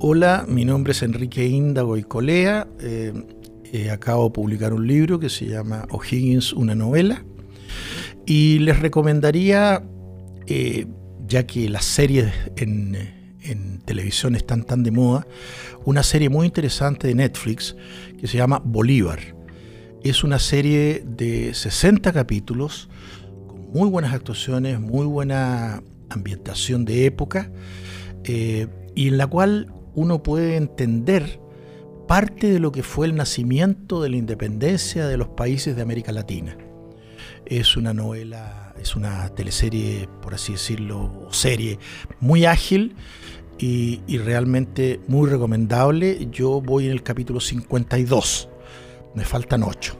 Hola, mi nombre es Enrique Índago y Colea. Eh, eh, acabo de publicar un libro que se llama O'Higgins, una novela. Y les recomendaría, eh, ya que las series en, en, televisión están tan de moda, una serie muy interesante de Netflix que se llama Bolívar. Es una serie de 60 capítulos con muy buenas actuaciones, muy buena ambientación de época y en la cual uno puede entender parte de lo que fue el nacimiento de la independencia de los países de América Latina. Es una novela, es una teleserie, por así decirlo, serie muy ágil y, y realmente muy recomendable. Yo voy en el capítulo 52, me faltan 8.